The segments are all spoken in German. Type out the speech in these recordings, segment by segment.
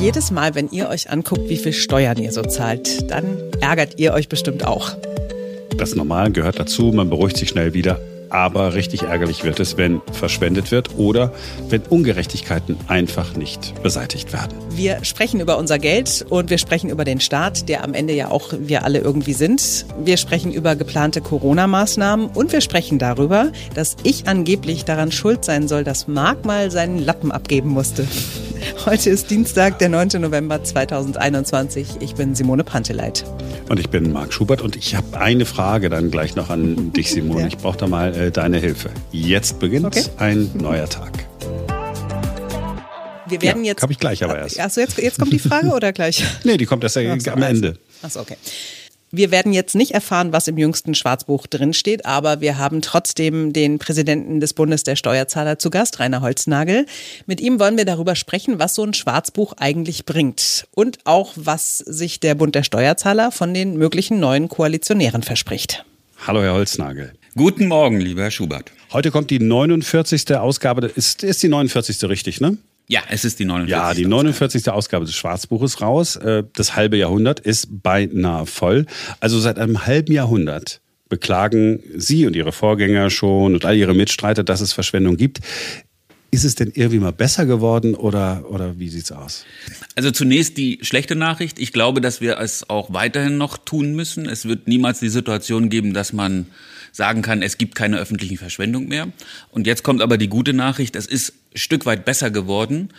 Jedes Mal, wenn ihr euch anguckt, wie viel Steuern ihr so zahlt, dann ärgert ihr euch bestimmt auch. Das Normal gehört dazu, man beruhigt sich schnell wieder. Aber richtig ärgerlich wird es, wenn verschwendet wird oder wenn Ungerechtigkeiten einfach nicht beseitigt werden. Wir sprechen über unser Geld und wir sprechen über den Staat, der am Ende ja auch wir alle irgendwie sind. Wir sprechen über geplante Corona-Maßnahmen und wir sprechen darüber, dass ich angeblich daran schuld sein soll, dass Marc mal seinen Lappen abgeben musste. Heute ist Dienstag, der 9. November 2021. Ich bin Simone Panteleit. Und ich bin Marc Schubert und ich habe eine Frage dann gleich noch an dich, Simone. Ja. Ich brauche da mal äh, deine Hilfe. Jetzt beginnt okay. ein neuer Tag. Wir werden ja, jetzt. Habe ich gleich aber erst. Achso, jetzt, jetzt kommt die Frage oder gleich? nee, die kommt erst so, am Ende. Achso, okay. Wir werden jetzt nicht erfahren, was im jüngsten Schwarzbuch drinsteht, aber wir haben trotzdem den Präsidenten des Bundes der Steuerzahler zu Gast, Rainer Holznagel. Mit ihm wollen wir darüber sprechen, was so ein Schwarzbuch eigentlich bringt und auch, was sich der Bund der Steuerzahler von den möglichen neuen Koalitionären verspricht. Hallo, Herr Holznagel. Guten Morgen, lieber Herr Schubert. Heute kommt die 49. Ausgabe. Ist, ist die 49. richtig, ne? Ja, es ist die 49. Ja, die 49. Ausgabe, Ausgabe des Schwarzbuches raus. Äh, das halbe Jahrhundert ist beinahe voll. Also seit einem halben Jahrhundert beklagen Sie und Ihre Vorgänger schon und all Ihre Mitstreiter, dass es Verschwendung gibt. Ist es denn irgendwie mal besser geworden oder, oder wie sieht's aus? Also zunächst die schlechte Nachricht. Ich glaube, dass wir es auch weiterhin noch tun müssen. Es wird niemals die Situation geben, dass man sagen kann, es gibt keine öffentliche Verschwendung mehr. Und jetzt kommt aber die gute Nachricht, es ist ein Stück weit besser geworden.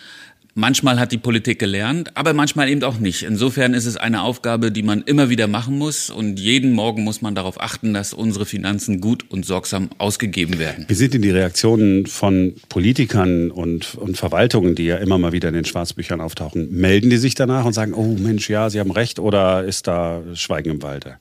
Manchmal hat die Politik gelernt, aber manchmal eben auch nicht. Insofern ist es eine Aufgabe, die man immer wieder machen muss und jeden Morgen muss man darauf achten, dass unsere Finanzen gut und sorgsam ausgegeben werden. Wie sind denn die Reaktionen von Politikern und, und Verwaltungen, die ja immer mal wieder in den Schwarzbüchern auftauchen? Melden die sich danach und sagen, oh Mensch, ja, Sie haben recht oder ist da Schweigen im Walde?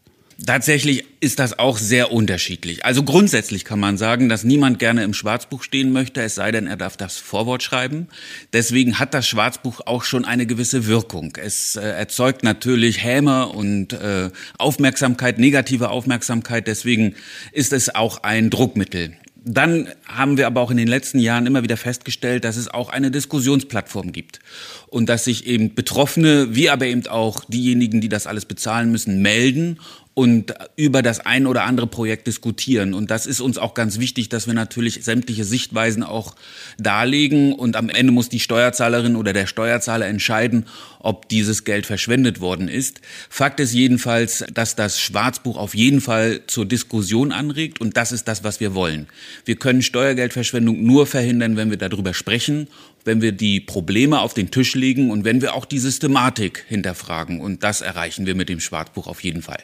Tatsächlich ist das auch sehr unterschiedlich. Also grundsätzlich kann man sagen, dass niemand gerne im Schwarzbuch stehen möchte, es sei denn, er darf das Vorwort schreiben. Deswegen hat das Schwarzbuch auch schon eine gewisse Wirkung. Es äh, erzeugt natürlich Häme und äh, Aufmerksamkeit, negative Aufmerksamkeit. Deswegen ist es auch ein Druckmittel. Dann haben wir aber auch in den letzten Jahren immer wieder festgestellt, dass es auch eine Diskussionsplattform gibt und dass sich eben Betroffene, wie aber eben auch diejenigen, die das alles bezahlen müssen, melden und über das ein oder andere Projekt diskutieren. Und das ist uns auch ganz wichtig, dass wir natürlich sämtliche Sichtweisen auch darlegen. Und am Ende muss die Steuerzahlerin oder der Steuerzahler entscheiden, ob dieses Geld verschwendet worden ist. Fakt ist jedenfalls, dass das Schwarzbuch auf jeden Fall zur Diskussion anregt. Und das ist das, was wir wollen. Wir können Steuergeldverschwendung nur verhindern, wenn wir darüber sprechen wenn wir die Probleme auf den Tisch legen und wenn wir auch die Systematik hinterfragen. Und das erreichen wir mit dem Schwarzbuch auf jeden Fall.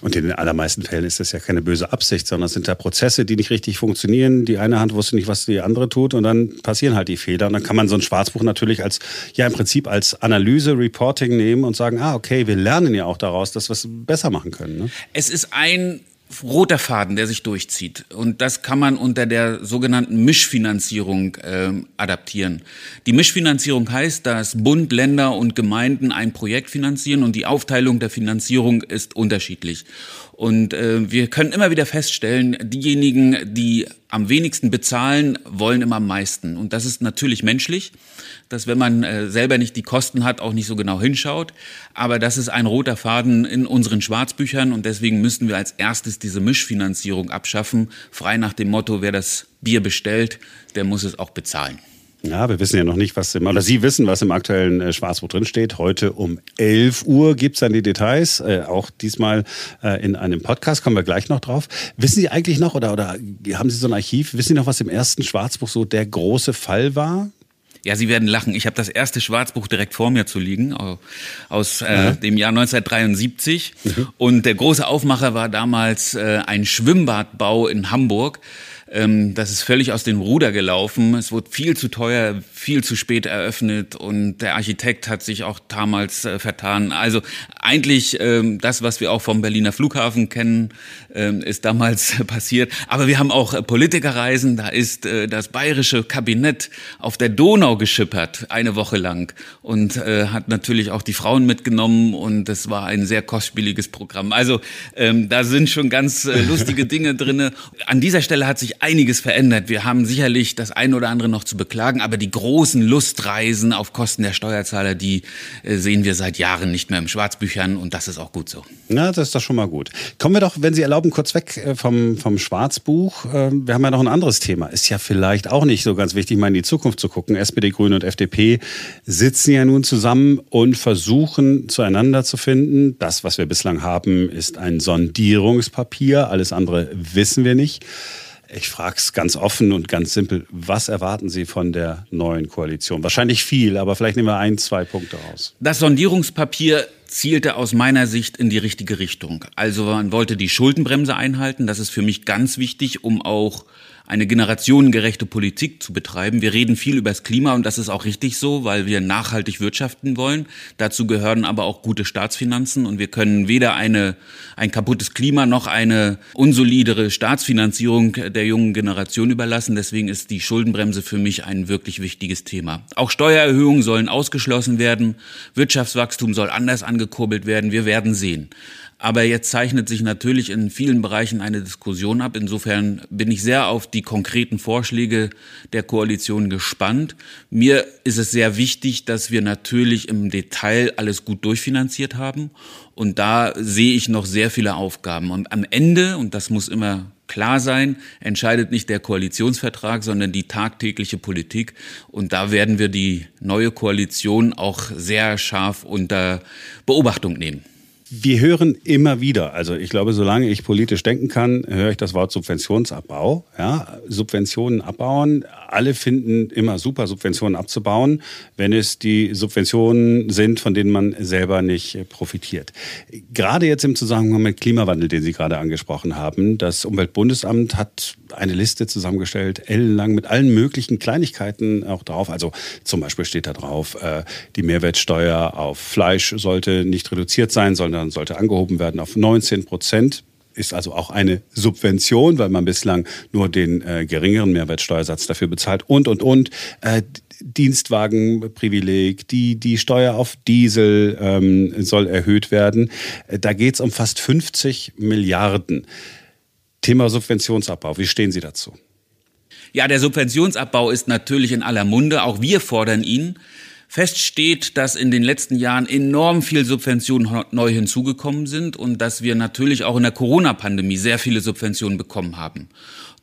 Und in den allermeisten Fällen ist das ja keine böse Absicht, sondern es sind da Prozesse, die nicht richtig funktionieren. Die eine Hand wusste nicht, was die andere tut und dann passieren halt die Fehler. Und dann kann man so ein Schwarzbuch natürlich als, ja im Prinzip als Analyse, Reporting nehmen und sagen, ah, okay, wir lernen ja auch daraus, dass wir es besser machen können. Ne? Es ist ein roter Faden, der sich durchzieht. Und das kann man unter der sogenannten Mischfinanzierung äh, adaptieren. Die Mischfinanzierung heißt, dass Bund, Länder und Gemeinden ein Projekt finanzieren und die Aufteilung der Finanzierung ist unterschiedlich. Und äh, wir können immer wieder feststellen, diejenigen, die am wenigsten bezahlen, wollen immer am meisten. Und das ist natürlich menschlich, dass wenn man äh, selber nicht die Kosten hat, auch nicht so genau hinschaut. Aber das ist ein roter Faden in unseren Schwarzbüchern und deswegen müssten wir als erstes diese Mischfinanzierung abschaffen, frei nach dem Motto, wer das Bier bestellt, der muss es auch bezahlen. Ja, wir wissen ja noch nicht, was im, oder Sie wissen, was im aktuellen äh, Schwarzbuch drinsteht. Heute um 11 Uhr gibt's dann die Details, äh, auch diesmal äh, in einem Podcast, kommen wir gleich noch drauf. Wissen Sie eigentlich noch, oder, oder haben Sie so ein Archiv, wissen Sie noch, was im ersten Schwarzbuch so der große Fall war? Ja, Sie werden lachen. Ich habe das erste Schwarzbuch direkt vor mir zu liegen, aus äh, dem Jahr 1973. Mhm. Und der große Aufmacher war damals äh, ein Schwimmbadbau in Hamburg. Ähm, das ist völlig aus dem Ruder gelaufen. Es wurde viel zu teuer, viel zu spät eröffnet und der Architekt hat sich auch damals äh, vertan. Also eigentlich ähm, das, was wir auch vom Berliner Flughafen kennen, ähm, ist damals passiert. Aber wir haben auch äh, Politikerreisen. Da ist äh, das bayerische Kabinett auf der Donau geschippert, eine Woche lang und äh, hat natürlich auch die Frauen mitgenommen und es war ein sehr kostspieliges Programm. Also ähm, da sind schon ganz äh, lustige Dinge drinne. An dieser Stelle hat sich einiges verändert. Wir haben sicherlich das eine oder andere noch zu beklagen, aber die großen Lustreisen auf Kosten der Steuerzahler, die äh, sehen wir seit Jahren nicht mehr im Schwarzbüchern und das ist auch gut so. Na, das ist doch schon mal gut. Kommen wir doch, wenn Sie erlauben, kurz weg äh, vom, vom Schwarzbuch. Ähm, wir haben ja noch ein anderes Thema. Ist ja vielleicht auch nicht so ganz wichtig, mal in die Zukunft zu gucken. SPD, Grüne und FDP sitzen ja nun zusammen und versuchen zueinander zu finden. Das, was wir bislang haben, ist ein Sondierungspapier. Alles andere wissen wir nicht. Ich frage es ganz offen und ganz simpel. Was erwarten Sie von der neuen Koalition? Wahrscheinlich viel, aber vielleicht nehmen wir ein, zwei Punkte raus. Das Sondierungspapier zielte aus meiner Sicht in die richtige Richtung. Also man wollte die Schuldenbremse einhalten. Das ist für mich ganz wichtig, um auch eine generationengerechte Politik zu betreiben. Wir reden viel über das Klima und das ist auch richtig so, weil wir nachhaltig wirtschaften wollen. Dazu gehören aber auch gute Staatsfinanzen und wir können weder eine, ein kaputtes Klima noch eine unsolidere Staatsfinanzierung der jungen Generation überlassen. Deswegen ist die Schuldenbremse für mich ein wirklich wichtiges Thema. Auch Steuererhöhungen sollen ausgeschlossen werden. Wirtschaftswachstum soll anders angekurbelt werden. Wir werden sehen. Aber jetzt zeichnet sich natürlich in vielen Bereichen eine Diskussion ab. Insofern bin ich sehr auf die konkreten Vorschläge der Koalition gespannt. Mir ist es sehr wichtig, dass wir natürlich im Detail alles gut durchfinanziert haben. Und da sehe ich noch sehr viele Aufgaben. Und am Ende, und das muss immer klar sein, entscheidet nicht der Koalitionsvertrag, sondern die tagtägliche Politik. Und da werden wir die neue Koalition auch sehr scharf unter Beobachtung nehmen. Wir hören immer wieder, also ich glaube, solange ich politisch denken kann, höre ich das Wort Subventionsabbau. Ja, Subventionen abbauen. Alle finden immer super, Subventionen abzubauen, wenn es die Subventionen sind, von denen man selber nicht profitiert. Gerade jetzt im Zusammenhang mit Klimawandel, den Sie gerade angesprochen haben, das Umweltbundesamt hat eine Liste zusammengestellt, ellenlang mit allen möglichen Kleinigkeiten auch drauf. Also zum Beispiel steht da drauf, äh, die Mehrwertsteuer auf Fleisch sollte nicht reduziert sein, sondern sollte angehoben werden auf 19 Prozent ist also auch eine Subvention, weil man bislang nur den äh, geringeren Mehrwertsteuersatz dafür bezahlt und, und, und. Äh, Dienstwagenprivileg, die, die Steuer auf Diesel ähm, soll erhöht werden. Äh, da geht es um fast 50 Milliarden. Thema Subventionsabbau, wie stehen Sie dazu? Ja, der Subventionsabbau ist natürlich in aller Munde. Auch wir fordern ihn. Fest steht, dass in den letzten Jahren enorm viel Subventionen neu hinzugekommen sind und dass wir natürlich auch in der Corona-Pandemie sehr viele Subventionen bekommen haben.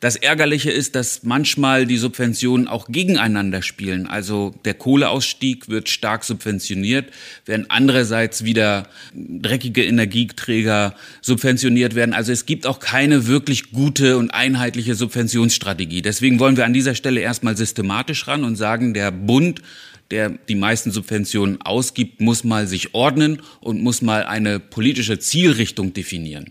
Das Ärgerliche ist, dass manchmal die Subventionen auch gegeneinander spielen. Also der Kohleausstieg wird stark subventioniert, während andererseits wieder dreckige Energieträger subventioniert werden. Also es gibt auch keine wirklich gute und einheitliche Subventionsstrategie. Deswegen wollen wir an dieser Stelle erstmal systematisch ran und sagen, der Bund der die meisten Subventionen ausgibt, muss mal sich ordnen und muss mal eine politische Zielrichtung definieren.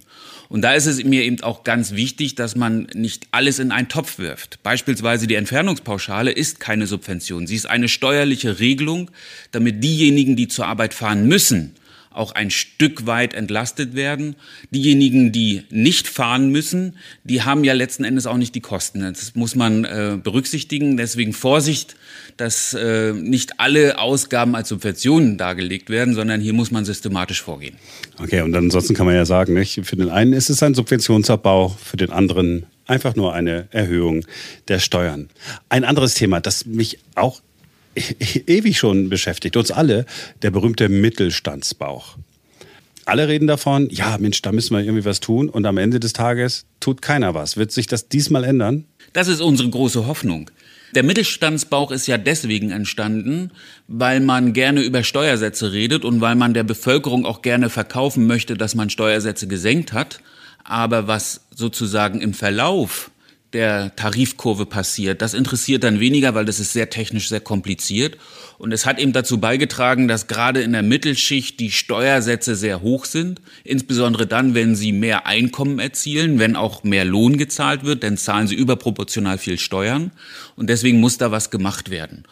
Und da ist es mir eben auch ganz wichtig, dass man nicht alles in einen Topf wirft. Beispielsweise die Entfernungspauschale ist keine Subvention. Sie ist eine steuerliche Regelung, damit diejenigen, die zur Arbeit fahren müssen, auch ein Stück weit entlastet werden. Diejenigen, die nicht fahren müssen, die haben ja letzten Endes auch nicht die Kosten. Das muss man äh, berücksichtigen. Deswegen Vorsicht, dass äh, nicht alle Ausgaben als Subventionen dargelegt werden, sondern hier muss man systematisch vorgehen. Okay, und ansonsten kann man ja sagen, nicht? für den einen ist es ein Subventionsabbau, für den anderen einfach nur eine Erhöhung der Steuern. Ein anderes Thema, das mich auch ewig schon beschäftigt, uns alle, der berühmte Mittelstandsbauch. Alle reden davon, ja Mensch, da müssen wir irgendwie was tun und am Ende des Tages tut keiner was. Wird sich das diesmal ändern? Das ist unsere große Hoffnung. Der Mittelstandsbauch ist ja deswegen entstanden, weil man gerne über Steuersätze redet und weil man der Bevölkerung auch gerne verkaufen möchte, dass man Steuersätze gesenkt hat. Aber was sozusagen im Verlauf der Tarifkurve passiert. Das interessiert dann weniger, weil das ist sehr technisch, sehr kompliziert. Und es hat eben dazu beigetragen, dass gerade in der Mittelschicht die Steuersätze sehr hoch sind. Insbesondere dann, wenn sie mehr Einkommen erzielen, wenn auch mehr Lohn gezahlt wird, dann zahlen sie überproportional viel Steuern. Und deswegen muss da was gemacht werden.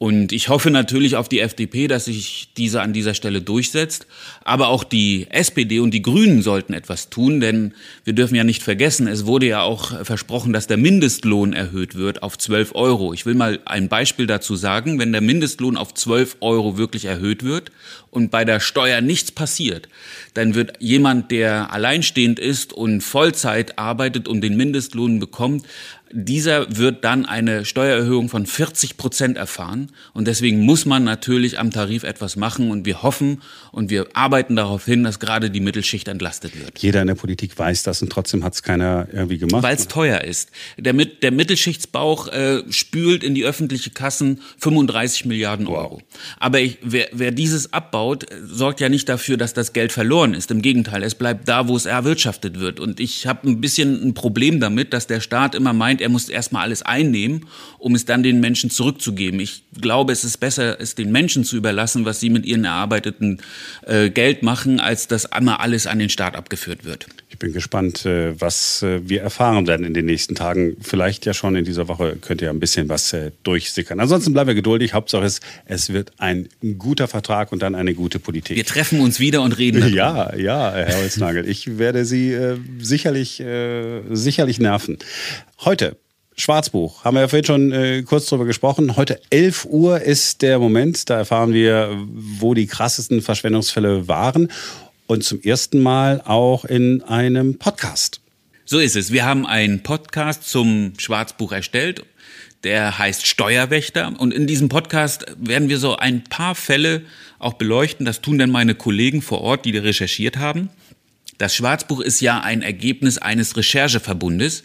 Und ich hoffe natürlich auf die FDP, dass sich diese an dieser Stelle durchsetzt. Aber auch die SPD und die Grünen sollten etwas tun, denn wir dürfen ja nicht vergessen, es wurde ja auch versprochen, dass der Mindestlohn erhöht wird auf 12 Euro. Ich will mal ein Beispiel dazu sagen. Wenn der Mindestlohn auf 12 Euro wirklich erhöht wird und bei der Steuer nichts passiert, dann wird jemand, der alleinstehend ist und Vollzeit arbeitet und den Mindestlohn bekommt, dieser wird dann eine Steuererhöhung von 40 Prozent erfahren. Und deswegen muss man natürlich am Tarif etwas machen. Und wir hoffen und wir arbeiten darauf hin, dass gerade die Mittelschicht entlastet wird. Jeder in der Politik weiß das und trotzdem hat es keiner irgendwie gemacht. Weil es teuer ist. Der, der Mittelschichtsbauch äh, spült in die öffentliche Kassen 35 Milliarden Euro. Wow. Aber ich, wer, wer dieses abbaut, sorgt ja nicht dafür, dass das Geld verloren ist. Im Gegenteil, es bleibt da, wo es erwirtschaftet wird. Und ich habe ein bisschen ein Problem damit, dass der Staat immer meint, er muss erstmal alles einnehmen, um es dann den Menschen zurückzugeben. Ich glaube, es ist besser, es den Menschen zu überlassen, was sie mit ihren erarbeiteten äh, Geld machen, als dass einmal alles an den Staat abgeführt wird. Ich bin gespannt, äh, was äh, wir erfahren werden in den nächsten Tagen. Vielleicht ja schon in dieser Woche könnt ihr ein bisschen was äh, durchsickern. Ansonsten bleiben wir geduldig. Hauptsache ist, es wird ein guter Vertrag und dann eine gute Politik. Wir treffen uns wieder und reden. Darüber. Ja, ja, Herr Holznagel. Ich werde Sie äh, sicherlich, äh, sicherlich nerven. Heute Schwarzbuch, haben wir ja vorhin schon äh, kurz drüber gesprochen. Heute 11 Uhr ist der Moment, da erfahren wir, wo die krassesten Verschwendungsfälle waren. Und zum ersten Mal auch in einem Podcast. So ist es. Wir haben einen Podcast zum Schwarzbuch erstellt. Der heißt Steuerwächter. Und in diesem Podcast werden wir so ein paar Fälle auch beleuchten. Das tun dann meine Kollegen vor Ort, die da recherchiert haben. Das Schwarzbuch ist ja ein Ergebnis eines Rechercheverbundes.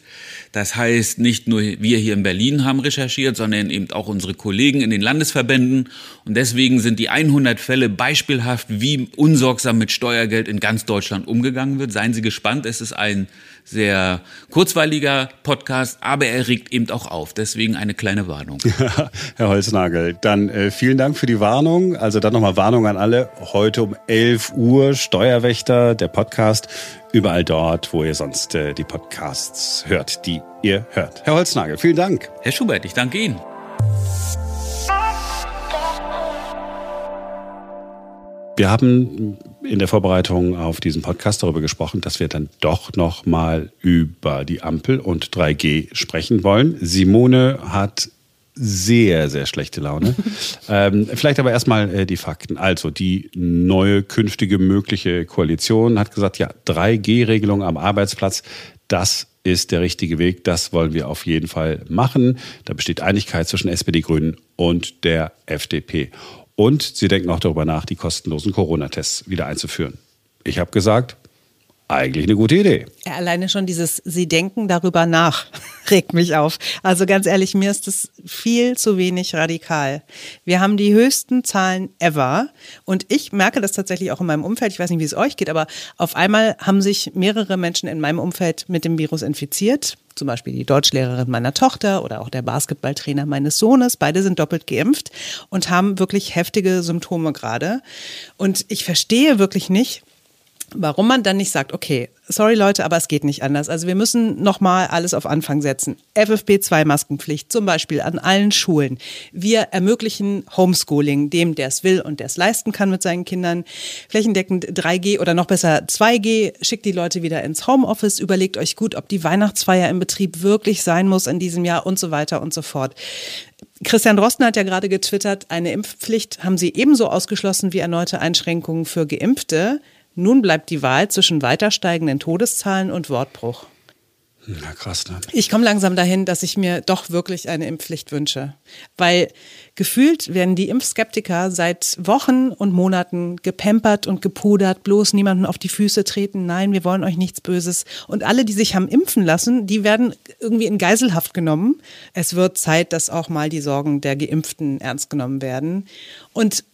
Das heißt, nicht nur wir hier in Berlin haben recherchiert, sondern eben auch unsere Kollegen in den Landesverbänden. Und deswegen sind die 100 Fälle beispielhaft, wie unsorgsam mit Steuergeld in ganz Deutschland umgegangen wird. Seien Sie gespannt, es ist ein sehr kurzweiliger Podcast, aber er regt eben auch auf. Deswegen eine kleine Warnung. Herr Holznagel, dann äh, vielen Dank für die Warnung. Also dann nochmal Warnung an alle. Heute um 11 Uhr Steuerwächter, der Podcast. Überall dort, wo ihr sonst äh, die Podcasts hört, die ihr hört. Herr Holznagel, vielen Dank. Herr Schubert, ich danke Ihnen. Wir haben in der Vorbereitung auf diesen Podcast darüber gesprochen, dass wir dann doch noch mal über die Ampel und 3G sprechen wollen. Simone hat sehr, sehr schlechte Laune. ähm, vielleicht aber erstmal äh, die Fakten. Also die neue künftige mögliche Koalition hat gesagt, ja, 3G-Regelung am Arbeitsplatz, das ist der richtige Weg. Das wollen wir auf jeden Fall machen. Da besteht Einigkeit zwischen SPD, Grünen und der FDP. Und sie denken auch darüber nach, die kostenlosen Corona-Tests wieder einzuführen. Ich habe gesagt, eigentlich eine gute Idee. Alleine schon dieses Sie denken darüber nach regt mich auf. Also ganz ehrlich, mir ist das viel zu wenig radikal. Wir haben die höchsten Zahlen ever und ich merke das tatsächlich auch in meinem Umfeld. Ich weiß nicht, wie es euch geht, aber auf einmal haben sich mehrere Menschen in meinem Umfeld mit dem Virus infiziert. Zum Beispiel die Deutschlehrerin meiner Tochter oder auch der Basketballtrainer meines Sohnes. Beide sind doppelt geimpft und haben wirklich heftige Symptome gerade. Und ich verstehe wirklich nicht, warum man dann nicht sagt, okay, sorry Leute, aber es geht nicht anders. Also wir müssen nochmal alles auf Anfang setzen. FFP2-Maskenpflicht zum Beispiel an allen Schulen. Wir ermöglichen Homeschooling, dem, der es will und der es leisten kann mit seinen Kindern. Flächendeckend 3G oder noch besser 2G. Schickt die Leute wieder ins Homeoffice. Überlegt euch gut, ob die Weihnachtsfeier im Betrieb wirklich sein muss in diesem Jahr und so weiter und so fort. Christian Drosten hat ja gerade getwittert, eine Impfpflicht haben sie ebenso ausgeschlossen wie erneute Einschränkungen für Geimpfte. Nun bleibt die Wahl zwischen weiter steigenden Todeszahlen und Wortbruch. Na krass, ne? Ich komme langsam dahin, dass ich mir doch wirklich eine Impfpflicht wünsche. Weil gefühlt werden die Impfskeptiker seit Wochen und Monaten gepampert und gepudert, bloß niemanden auf die Füße treten. Nein, wir wollen euch nichts Böses. Und alle, die sich haben impfen lassen, die werden irgendwie in Geiselhaft genommen. Es wird Zeit, dass auch mal die Sorgen der Geimpften ernst genommen werden. Und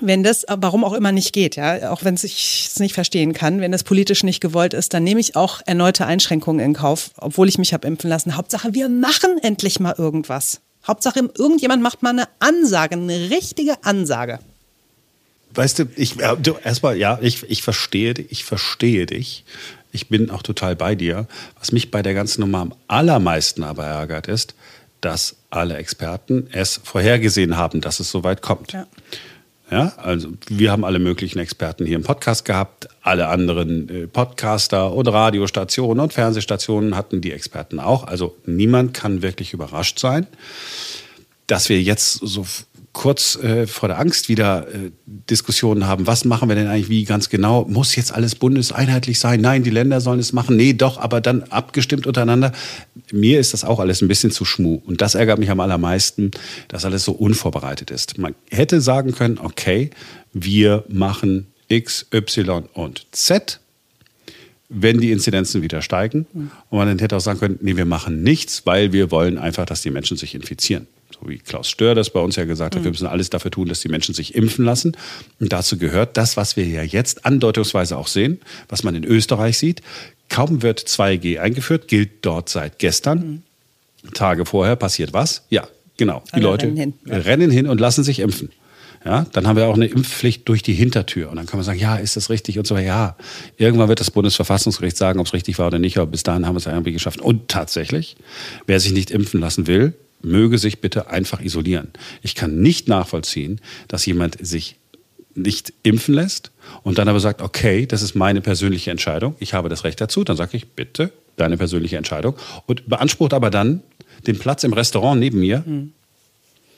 wenn das, warum auch immer nicht geht, ja, auch wenn ich es nicht verstehen kann, wenn das politisch nicht gewollt ist, dann nehme ich auch erneute Einschränkungen in Kauf, obwohl ich mich habe impfen lassen. Hauptsache, wir machen endlich mal irgendwas. Hauptsache, irgendjemand macht mal eine Ansage, eine richtige Ansage. Weißt du, ich, du, erstmal, ja, ich, ich verstehe dich, ich verstehe dich. Ich bin auch total bei dir. Was mich bei der ganzen Nummer am allermeisten aber ärgert, ist, dass alle Experten es vorhergesehen haben, dass es so weit kommt. Ja. Ja, also wir haben alle möglichen Experten hier im Podcast gehabt. Alle anderen äh, Podcaster und Radiostationen und Fernsehstationen hatten die Experten auch. Also niemand kann wirklich überrascht sein, dass wir jetzt so kurz äh, vor der Angst wieder äh, Diskussionen haben. Was machen wir denn eigentlich wie ganz genau? Muss jetzt alles bundeseinheitlich sein? Nein, die Länder sollen es machen. Nee, doch, aber dann abgestimmt untereinander. Mir ist das auch alles ein bisschen zu schmu. Und das ärgert mich am allermeisten, dass alles so unvorbereitet ist. Man hätte sagen können, okay, wir machen X, Y und Z wenn die Inzidenzen wieder steigen. Und man dann hätte auch sagen können, nee, wir machen nichts, weil wir wollen einfach, dass die Menschen sich infizieren. So wie Klaus Stör das bei uns ja gesagt hat, mhm. wir müssen alles dafür tun, dass die Menschen sich impfen lassen. Und dazu gehört das, was wir ja jetzt andeutungsweise auch sehen, was man in Österreich sieht. Kaum wird 2G eingeführt, gilt dort seit gestern. Mhm. Tage vorher passiert was? Ja, genau. Die Alle Leute rennen hin. rennen hin und lassen sich impfen. Ja, dann haben wir auch eine Impfpflicht durch die Hintertür. Und dann kann man sagen, ja, ist das richtig und so weiter. Ja, irgendwann wird das Bundesverfassungsgericht sagen, ob es richtig war oder nicht, aber bis dahin haben wir es irgendwie geschafft. Und tatsächlich, wer sich nicht impfen lassen will, möge sich bitte einfach isolieren. Ich kann nicht nachvollziehen, dass jemand sich nicht impfen lässt und dann aber sagt, okay, das ist meine persönliche Entscheidung, ich habe das Recht dazu, dann sage ich, bitte, deine persönliche Entscheidung und beansprucht aber dann den Platz im Restaurant neben mir. Mhm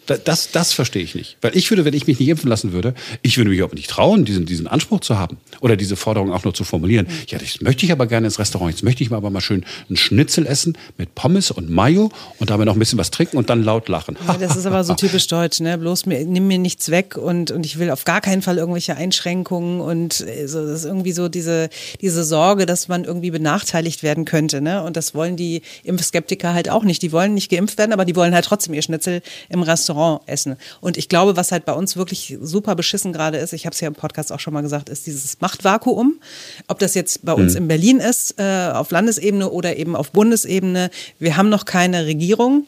das, das verstehe ich nicht. Weil ich würde, wenn ich mich nicht impfen lassen würde, ich würde mich auch nicht trauen, diesen, diesen Anspruch zu haben oder diese Forderung auch nur zu formulieren. Mhm. Ja, das möchte ich aber gerne ins Restaurant. Jetzt möchte ich mal aber mal schön einen Schnitzel essen mit Pommes und Mayo und dabei noch ein bisschen was trinken und dann laut lachen. Ja, das ist aber so typisch deutsch, ne? Bloß mir, nimm mir nichts weg und, und ich will auf gar keinen Fall irgendwelche Einschränkungen und äh, so, das ist irgendwie so diese, diese Sorge, dass man irgendwie benachteiligt werden könnte, ne? Und das wollen die Impfskeptiker halt auch nicht. Die wollen nicht geimpft werden, aber die wollen halt trotzdem ihr Schnitzel im Restaurant Restaurant essen. Und ich glaube, was halt bei uns wirklich super beschissen gerade ist, ich habe es ja im Podcast auch schon mal gesagt, ist dieses Machtvakuum. Ob das jetzt bei uns mhm. in Berlin ist, äh, auf Landesebene oder eben auf Bundesebene. Wir haben noch keine Regierung.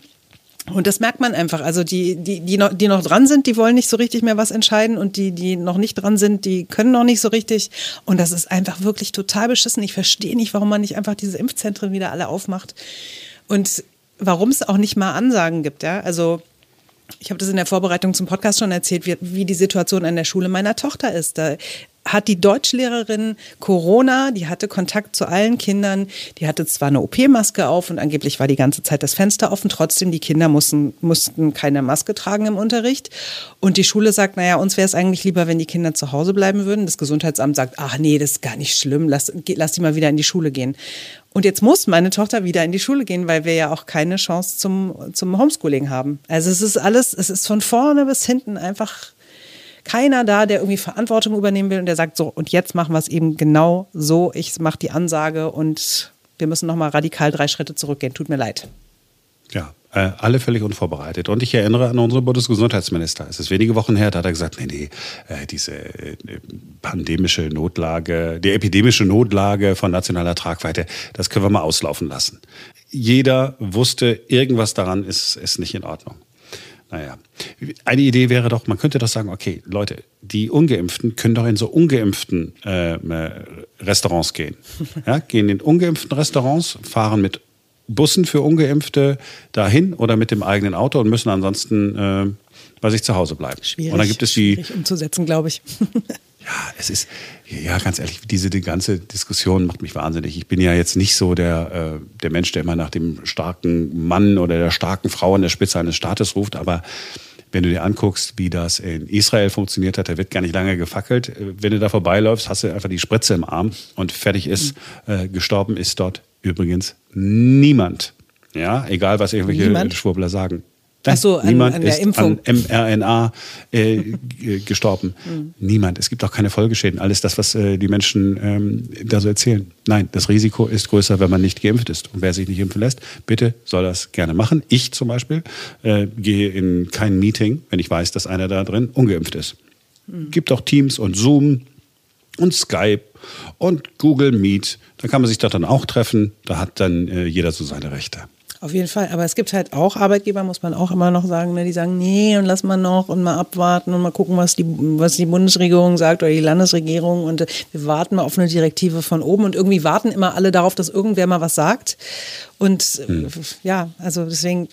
Und das merkt man einfach. Also die, die, die, noch, die noch dran sind, die wollen nicht so richtig mehr was entscheiden und die, die noch nicht dran sind, die können noch nicht so richtig. Und das ist einfach wirklich total beschissen. Ich verstehe nicht, warum man nicht einfach diese Impfzentren wieder alle aufmacht. Und warum es auch nicht mal Ansagen gibt, ja. Also ich habe das in der Vorbereitung zum Podcast schon erzählt, wie, wie die Situation an der Schule meiner Tochter ist. Da hat die Deutschlehrerin Corona, die hatte Kontakt zu allen Kindern, die hatte zwar eine OP-Maske auf und angeblich war die ganze Zeit das Fenster offen, trotzdem die Kinder mussten, mussten keine Maske tragen im Unterricht. Und die Schule sagt, naja, uns wäre es eigentlich lieber, wenn die Kinder zu Hause bleiben würden. Das Gesundheitsamt sagt, ach nee, das ist gar nicht schlimm, lass, lass die mal wieder in die Schule gehen. Und jetzt muss meine Tochter wieder in die Schule gehen, weil wir ja auch keine Chance zum, zum Homeschooling haben. Also es ist alles, es ist von vorne bis hinten einfach keiner da, der irgendwie Verantwortung übernehmen will und der sagt so, und jetzt machen wir es eben genau so. Ich mache die Ansage und wir müssen nochmal radikal drei Schritte zurückgehen. Tut mir leid. Ja, äh, alle völlig unvorbereitet. Und ich erinnere an unseren Bundesgesundheitsminister. Es ist wenige Wochen her, da hat er gesagt, nee, nee, äh, diese äh, pandemische Notlage, die epidemische Notlage von nationaler Tragweite, das können wir mal auslaufen lassen. Jeder wusste, irgendwas daran ist, ist nicht in Ordnung. Naja, eine Idee wäre doch, man könnte doch sagen, okay, Leute, die Ungeimpften können doch in so ungeimpften äh, Restaurants gehen. Ja, gehen in ungeimpften Restaurants, fahren mit Bussen für Ungeimpfte dahin oder mit dem eigenen Auto und müssen ansonsten äh, bei sich zu Hause bleiben. Schwierig, und dann gibt es die, schwierig umzusetzen, glaube ich. ja, es ist, ja, ganz ehrlich, diese die ganze Diskussion macht mich wahnsinnig. Ich bin ja jetzt nicht so der, äh, der Mensch, der immer nach dem starken Mann oder der starken Frau an der Spitze eines Staates ruft, aber wenn du dir anguckst, wie das in Israel funktioniert hat, da wird gar nicht lange gefackelt. Wenn du da vorbeiläufst, hast du einfach die Spritze im Arm und fertig ist. Mhm. Äh, gestorben ist dort übrigens niemand. Ja, egal was irgendwelche niemand? Schwurbler sagen. Ach so, an, Niemand an der ist Impfung. an mRNA äh, gestorben. Mhm. Niemand. Es gibt auch keine Folgeschäden. Alles das, was äh, die Menschen ähm, da so erzählen. Nein, das Risiko ist größer, wenn man nicht geimpft ist. Und wer sich nicht impfen lässt, bitte soll das gerne machen. Ich zum Beispiel äh, gehe in kein Meeting, wenn ich weiß, dass einer da drin ungeimpft ist. Mhm. Gibt auch Teams und Zoom und Skype und Google Meet. Da kann man sich dort dann auch treffen. Da hat dann äh, jeder so seine Rechte. Auf jeden Fall. Aber es gibt halt auch Arbeitgeber, muss man auch immer noch sagen, ne, die sagen, nee, und lass mal noch und mal abwarten und mal gucken, was die, was die Bundesregierung sagt oder die Landesregierung. Und äh, wir warten mal auf eine Direktive von oben. Und irgendwie warten immer alle darauf, dass irgendwer mal was sagt. Und äh, hm. ja, also deswegen,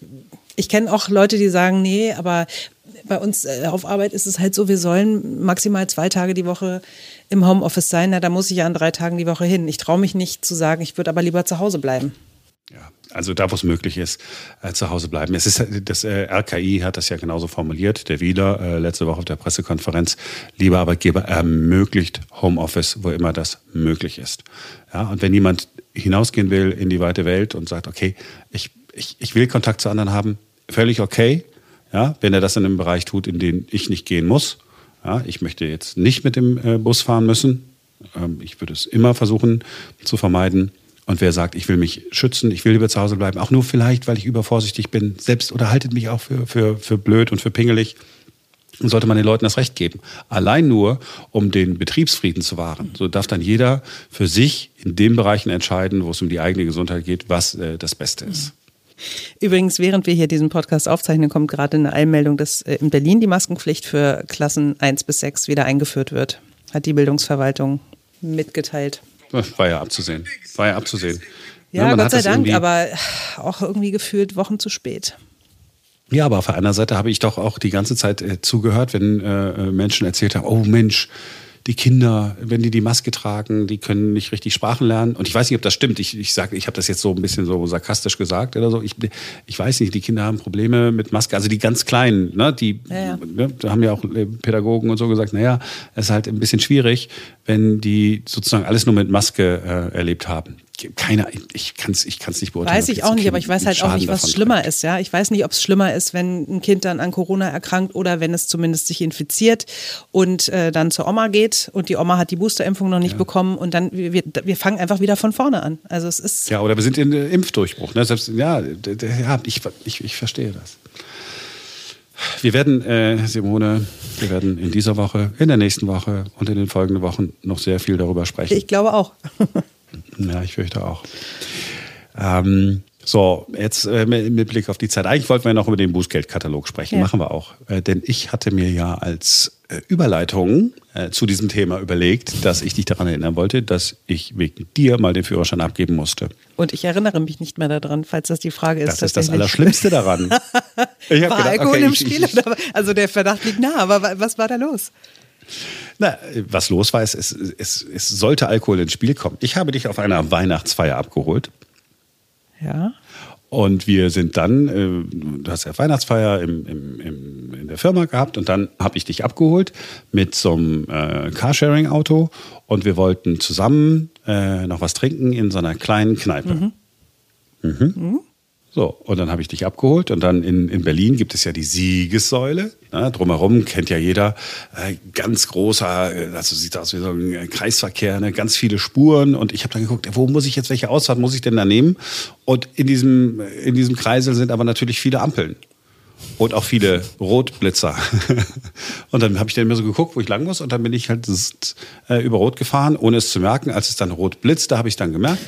ich kenne auch Leute, die sagen, nee, aber bei uns äh, auf Arbeit ist es halt so, wir sollen maximal zwei Tage die Woche im Homeoffice sein. Na, da muss ich ja an drei Tagen die Woche hin. Ich traue mich nicht zu sagen, ich würde aber lieber zu Hause bleiben. Ja, also da, wo es möglich ist, äh, zu Hause bleiben. Es ist, das äh, RKI hat das ja genauso formuliert, der Wieler äh, letzte Woche auf der Pressekonferenz. Lieber Arbeitgeber ermöglicht Homeoffice, wo immer das möglich ist. Ja, und wenn jemand hinausgehen will in die weite Welt und sagt, okay, ich, ich, ich will Kontakt zu anderen haben, völlig okay. Ja, wenn er das in einem Bereich tut, in den ich nicht gehen muss. Ja, ich möchte jetzt nicht mit dem äh, Bus fahren müssen. Ähm, ich würde es immer versuchen zu vermeiden und wer sagt, ich will mich schützen, ich will lieber zu Hause bleiben, auch nur vielleicht, weil ich übervorsichtig bin, selbst oder haltet mich auch für, für, für blöd und für pingelig, dann sollte man den Leuten das Recht geben. Allein nur, um den Betriebsfrieden zu wahren. So darf dann jeder für sich in den Bereichen entscheiden, wo es um die eigene Gesundheit geht, was äh, das Beste ist. Übrigens, während wir hier diesen Podcast aufzeichnen, kommt gerade eine Einmeldung, dass äh, in Berlin die Maskenpflicht für Klassen 1 bis 6 wieder eingeführt wird. Hat die Bildungsverwaltung mitgeteilt. War ja abzusehen. War ja abzusehen. Ja, ja Gott sei Dank, aber auch irgendwie gefühlt Wochen zu spät. Ja, aber auf der anderen Seite habe ich doch auch die ganze Zeit äh, zugehört, wenn äh, Menschen erzählt haben, oh Mensch, die Kinder, wenn die die Maske tragen, die können nicht richtig Sprachen lernen. Und ich weiß nicht, ob das stimmt. Ich, ich sage, ich habe das jetzt so ein bisschen so sarkastisch gesagt oder so. Ich, ich weiß nicht, die Kinder haben Probleme mit Maske. Also die ganz Kleinen, ne, die ja, ja. Ne, haben ja auch äh, Pädagogen und so gesagt, naja, es ist halt ein bisschen schwierig, wenn die sozusagen alles nur mit Maske äh, erlebt haben keine, ich kann es ich kann's nicht beurteilen. Weiß ich auch nicht, aber ich weiß halt auch nicht, was schlimmer trägt. ist. Ja, Ich weiß nicht, ob es schlimmer ist, wenn ein Kind dann an Corona erkrankt oder wenn es zumindest sich infiziert und äh, dann zur Oma geht und die Oma hat die Boosterimpfung noch nicht ja. bekommen und dann, wir, wir fangen einfach wieder von vorne an. Also es ist... Ja, oder wir sind in Impfdurchbruch. Ne? Selbst, ja, ja ich, ich, ich verstehe das. Wir werden, äh, Simone, wir werden in dieser Woche, in der nächsten Woche und in den folgenden Wochen noch sehr viel darüber sprechen. Ich glaube auch. Ja, ich fürchte auch. Ähm, so, jetzt äh, mit Blick auf die Zeit. Eigentlich wollten wir noch über den Bußgeldkatalog sprechen. Ja. Machen wir auch. Äh, denn ich hatte mir ja als äh, Überleitung äh, zu diesem Thema überlegt, dass ich dich daran erinnern wollte, dass ich wegen dir mal den Führerschein abgeben musste. Und ich erinnere mich nicht mehr daran, falls das die Frage ist. Das ist das Allerschlimmste daran. ich war gedacht, Alkohol okay, im Spiel? Ich, ich, also der Verdacht liegt nah, aber was war da los? Na, was los war, es, es, es, es sollte Alkohol ins Spiel kommen. Ich habe dich auf einer Weihnachtsfeier abgeholt. Ja. Und wir sind dann, äh, du hast ja Weihnachtsfeier im, im, im, in der Firma gehabt und dann habe ich dich abgeholt mit so einem äh, Carsharing-Auto und wir wollten zusammen äh, noch was trinken in so einer kleinen Kneipe. Mhm. Mhm. Mhm. So, und dann habe ich dich abgeholt und dann in, in Berlin gibt es ja die Siegessäule. Ne? Drumherum kennt ja jeder. Äh, ganz großer, äh, also sieht aus wie so ein Kreisverkehr, ne? ganz viele Spuren. Und ich habe dann geguckt, wo muss ich jetzt, welche Ausfahrt muss ich denn da nehmen? Und in diesem, in diesem Kreisel sind aber natürlich viele Ampeln und auch viele Rotblitzer. und dann habe ich dann immer so geguckt, wo ich lang muss und dann bin ich halt äh, über Rot gefahren, ohne es zu merken. Als es dann rot blitzte, habe ich dann gemerkt.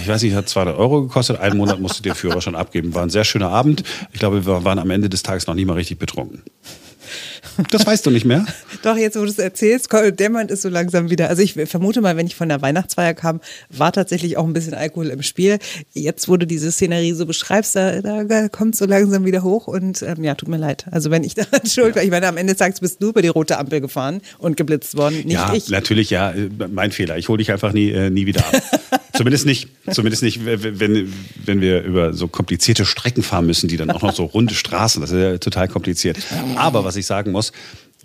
Ich weiß nicht, hat 200 Euro gekostet. Einen Monat musste der Führer schon abgeben. War ein sehr schöner Abend. Ich glaube, wir waren am Ende des Tages noch nie mal richtig betrunken. Das weißt du nicht mehr? Doch, jetzt wo du es erzählst, dämmert ist so langsam wieder. Also ich vermute mal, wenn ich von der Weihnachtsfeier kam, war tatsächlich auch ein bisschen Alkohol im Spiel. Jetzt, wo du diese Szenerie so beschreibst, da, da kommt so langsam wieder hoch und ähm, ja, tut mir leid. Also wenn ich daran schuld war, ich meine, am Ende des Tages bist du über die rote Ampel gefahren und geblitzt worden, nicht ja, ich. natürlich, ja, mein Fehler. Ich hole dich einfach nie, äh, nie wieder ab. zumindest nicht, zumindest nicht, wenn, wenn wir über so komplizierte Strecken fahren müssen, die dann auch noch so runde Straßen, das ist ja total kompliziert. Aber was ich sagen muss,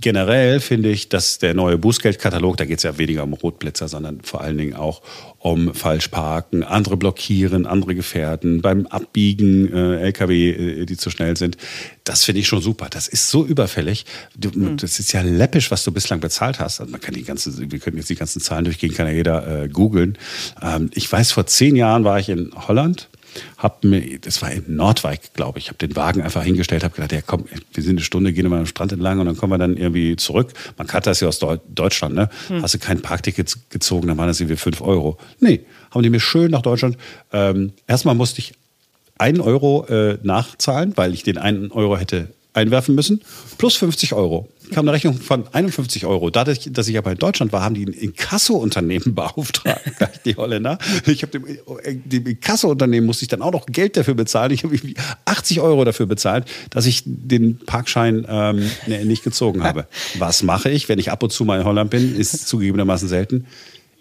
Generell finde ich, dass der neue Bußgeldkatalog, da geht es ja weniger um Rotblitzer, sondern vor allen Dingen auch um Falschparken, andere blockieren, andere gefährden, beim Abbiegen äh, LKW, äh, die zu schnell sind. Das finde ich schon super. Das ist so überfällig. Du, mhm. Das ist ja läppisch, was du bislang bezahlt hast. Also man kann die ganze, wir können jetzt die ganzen Zahlen durchgehen, kann ja jeder äh, googeln. Ähm, ich weiß, vor zehn Jahren war ich in Holland hab mir, das war in Nordwijk, glaube ich, habe den Wagen einfach hingestellt, habe gedacht, ja komm, wir sind eine Stunde, gehen wir am Strand entlang und dann kommen wir dann irgendwie zurück. Man kann das ja aus Deutschland, ne? Hm. Hast du kein Parkticket gezogen, dann waren das irgendwie fünf Euro. Nee, haben die mir schön nach Deutschland. Ähm, erstmal musste ich einen Euro äh, nachzahlen, weil ich den einen Euro hätte einwerfen müssen, plus 50 Euro. Kam eine Rechnung von 51 Euro. Dadurch, dass ich aber in Deutschland war, haben die ein Inkasso-Unternehmen beauftragt, die Holländer. Ich habe dem, dem Inkasso-Unternehmen musste ich dann auch noch Geld dafür bezahlen. Ich habe 80 Euro dafür bezahlt, dass ich den Parkschein ähm, ne, nicht gezogen habe. Was mache ich, wenn ich ab und zu mal in Holland bin? Ist zugegebenermaßen selten.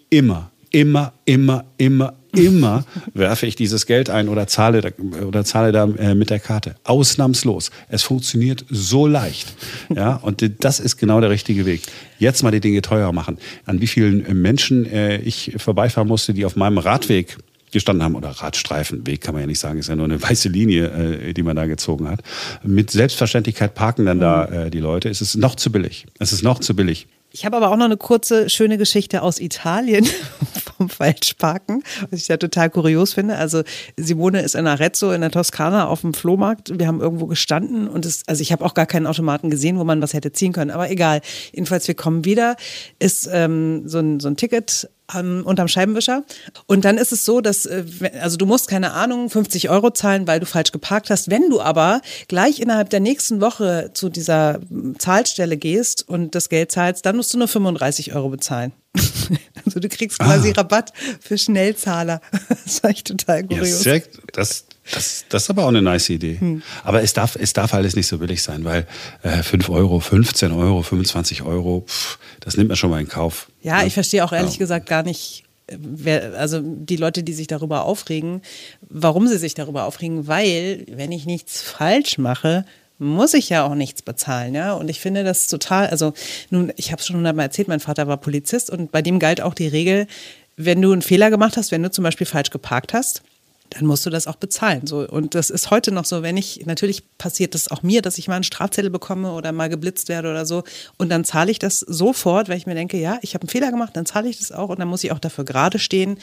Immer immer, immer, immer, immer werfe ich dieses Geld ein oder zahle, oder zahle da äh, mit der Karte. Ausnahmslos. Es funktioniert so leicht. Ja, und das ist genau der richtige Weg. Jetzt mal die Dinge teurer machen. An wie vielen Menschen äh, ich vorbeifahren musste, die auf meinem Radweg gestanden haben oder Radstreifen, Weg kann man ja nicht sagen, ist ja nur eine weiße Linie, äh, die man da gezogen hat. Mit Selbstverständlichkeit parken dann da äh, die Leute. Es ist noch zu billig. Es ist noch zu billig. Ich habe aber auch noch eine kurze, schöne Geschichte aus Italien vom Falschparken, was ich ja total kurios finde. Also Simone ist in Arezzo in der Toskana auf dem Flohmarkt. Wir haben irgendwo gestanden und es, also ich habe auch gar keinen Automaten gesehen, wo man was hätte ziehen können. Aber egal. Jedenfalls, wir kommen wieder. Ist ähm, so, ein, so ein Ticket ähm, unterm Scheibenwischer. Und dann ist es so, dass, äh, also du musst keine Ahnung, 50 Euro zahlen, weil du falsch geparkt hast. Wenn du aber gleich innerhalb der nächsten Woche zu dieser hm, Zahlstelle gehst und das Geld zahlst, dann musst du nur 35 Euro bezahlen. also du kriegst quasi ah. Rabatt für Schnellzahler. Das war echt total kurios. Ja, sehr, das, das, das ist aber auch eine nice Idee. Hm. Aber es darf, es darf alles nicht so billig sein, weil äh, 5 Euro, 15 Euro, 25 Euro, pff, das nimmt man schon mal in Kauf. Ja, ja. ich verstehe auch ehrlich ja. gesagt gar nicht, äh, wer, also die Leute, die sich darüber aufregen, warum sie sich darüber aufregen, weil wenn ich nichts falsch mache, muss ich ja auch nichts bezahlen, ja. Und ich finde das total, also nun, ich habe es schon hundertmal erzählt, mein Vater war Polizist und bei dem galt auch die Regel, wenn du einen Fehler gemacht hast, wenn du zum Beispiel falsch geparkt hast, dann musst du das auch bezahlen. So. Und das ist heute noch so, wenn ich, natürlich passiert das auch mir, dass ich mal einen Strafzettel bekomme oder mal geblitzt werde oder so. Und dann zahle ich das sofort, weil ich mir denke, ja, ich habe einen Fehler gemacht, dann zahle ich das auch und dann muss ich auch dafür gerade stehen.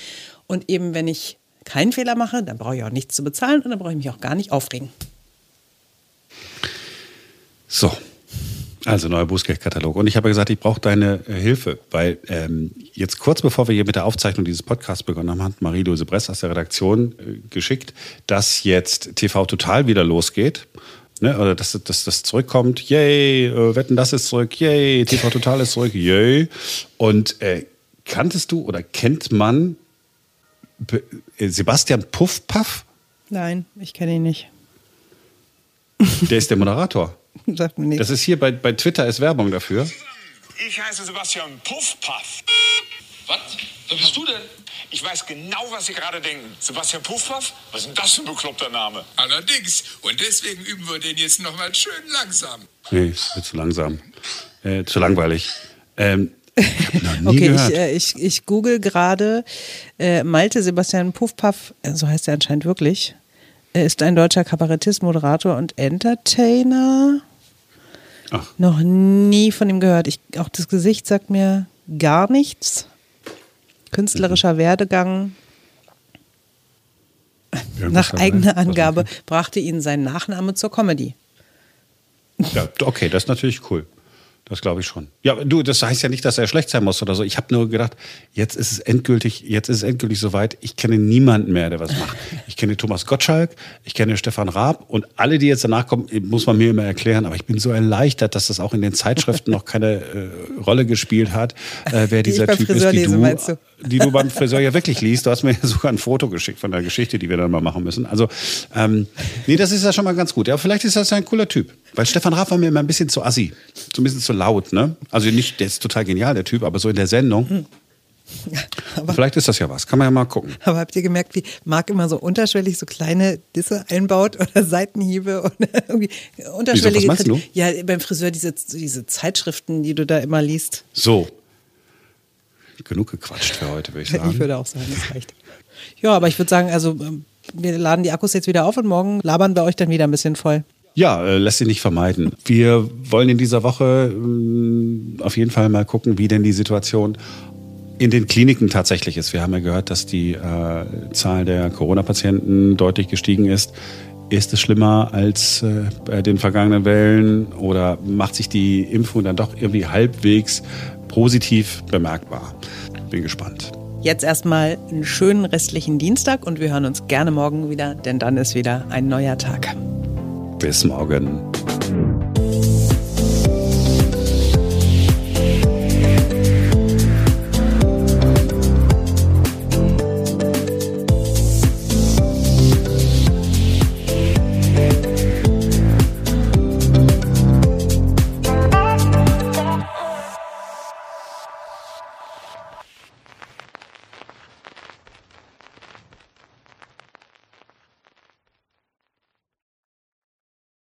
Und eben, wenn ich keinen Fehler mache, dann brauche ich auch nichts zu bezahlen und dann brauche ich mich auch gar nicht aufregen. So, also neuer Bußgeldkatalog. Und ich habe gesagt, ich brauche deine äh, Hilfe, weil ähm, jetzt kurz bevor wir hier mit der Aufzeichnung dieses Podcasts begonnen haben, hat Marie-Louise Bress aus der Redaktion äh, geschickt, dass jetzt TV Total wieder losgeht. Ne, oder dass, dass das zurückkommt, yay, äh, wetten, das ist zurück, yay, TV Total ist zurück, yay. Und äh, kanntest du oder kennt man äh, Sebastian Puffpaff? Nein, ich kenne ihn nicht. Der ist der Moderator. Sagt mir nichts. Das ist hier bei, bei Twitter ist Werbung dafür. Ich heiße Sebastian Puffpaff. Was? Wer bist du denn? Ich weiß genau, was Sie gerade denken. Sebastian Puffpaff? Was ist denn das für ein bekloppter Name? Allerdings. Und deswegen üben wir den jetzt nochmal schön langsam. Nee, ist zu langsam. Äh, zu langweilig. Ähm, okay, ich, äh, ich, ich google gerade äh, Malte Sebastian Puffpaff, äh, so heißt er anscheinend wirklich. Er ist ein deutscher Kabarettist, Moderator und Entertainer. Ach. Noch nie von ihm gehört. Ich, auch das Gesicht sagt mir gar nichts. Künstlerischer mhm. Werdegang. Nach eigener Angabe brachte ihn sein Nachname zur Comedy. Ja, okay, das ist natürlich cool. Das glaube ich schon. Ja, du, das heißt ja nicht, dass er schlecht sein muss oder so. Ich habe nur gedacht, jetzt ist es endgültig, jetzt ist es endgültig soweit. Ich kenne niemanden mehr, der was macht. Ich kenne Thomas Gottschalk, ich kenne Stefan Raab und alle, die jetzt danach kommen, muss man mir immer erklären. Aber ich bin so erleichtert, dass das auch in den Zeitschriften noch keine äh, Rolle gespielt hat, äh, wer dieser Typ ist, die du, du, die du beim Friseur ja wirklich liest. Du hast mir ja sogar ein Foto geschickt von der Geschichte, die wir dann mal machen müssen. Also, ähm, nee, das ist ja schon mal ganz gut. Ja, vielleicht ist das ja ein cooler Typ. Weil Stefan Raab war mir immer ein bisschen zu assi. So ein bisschen zu laut, ne? Also nicht, der ist total genial, der Typ, aber so in der Sendung. Hm. Aber, Vielleicht ist das ja was, kann man ja mal gucken. Aber habt ihr gemerkt, wie Marc immer so unterschwellig so kleine Disse einbaut oder Seitenhiebe oder irgendwie unterschwellige Wieso, was meinst du? Ja, beim Friseur diese, diese Zeitschriften, die du da immer liest. So. Genug gequatscht für heute, würde ich sagen. Ich würde auch sagen, das reicht. Ja, aber ich würde sagen, also ähm, wir laden die Akkus jetzt wieder auf und morgen labern wir euch dann wieder ein bisschen voll. Ja, äh, lässt sich nicht vermeiden. Wir wollen in dieser Woche äh, auf jeden Fall mal gucken, wie denn die Situation in den Kliniken tatsächlich ist. Wir haben ja gehört, dass die äh, Zahl der Corona-Patienten deutlich gestiegen ist. Ist es schlimmer als äh, bei den vergangenen Wellen oder macht sich die Impfung dann doch irgendwie halbwegs positiv bemerkbar? Bin gespannt. Jetzt erstmal einen schönen restlichen Dienstag und wir hören uns gerne morgen wieder, denn dann ist wieder ein neuer Tag. Bis morgen.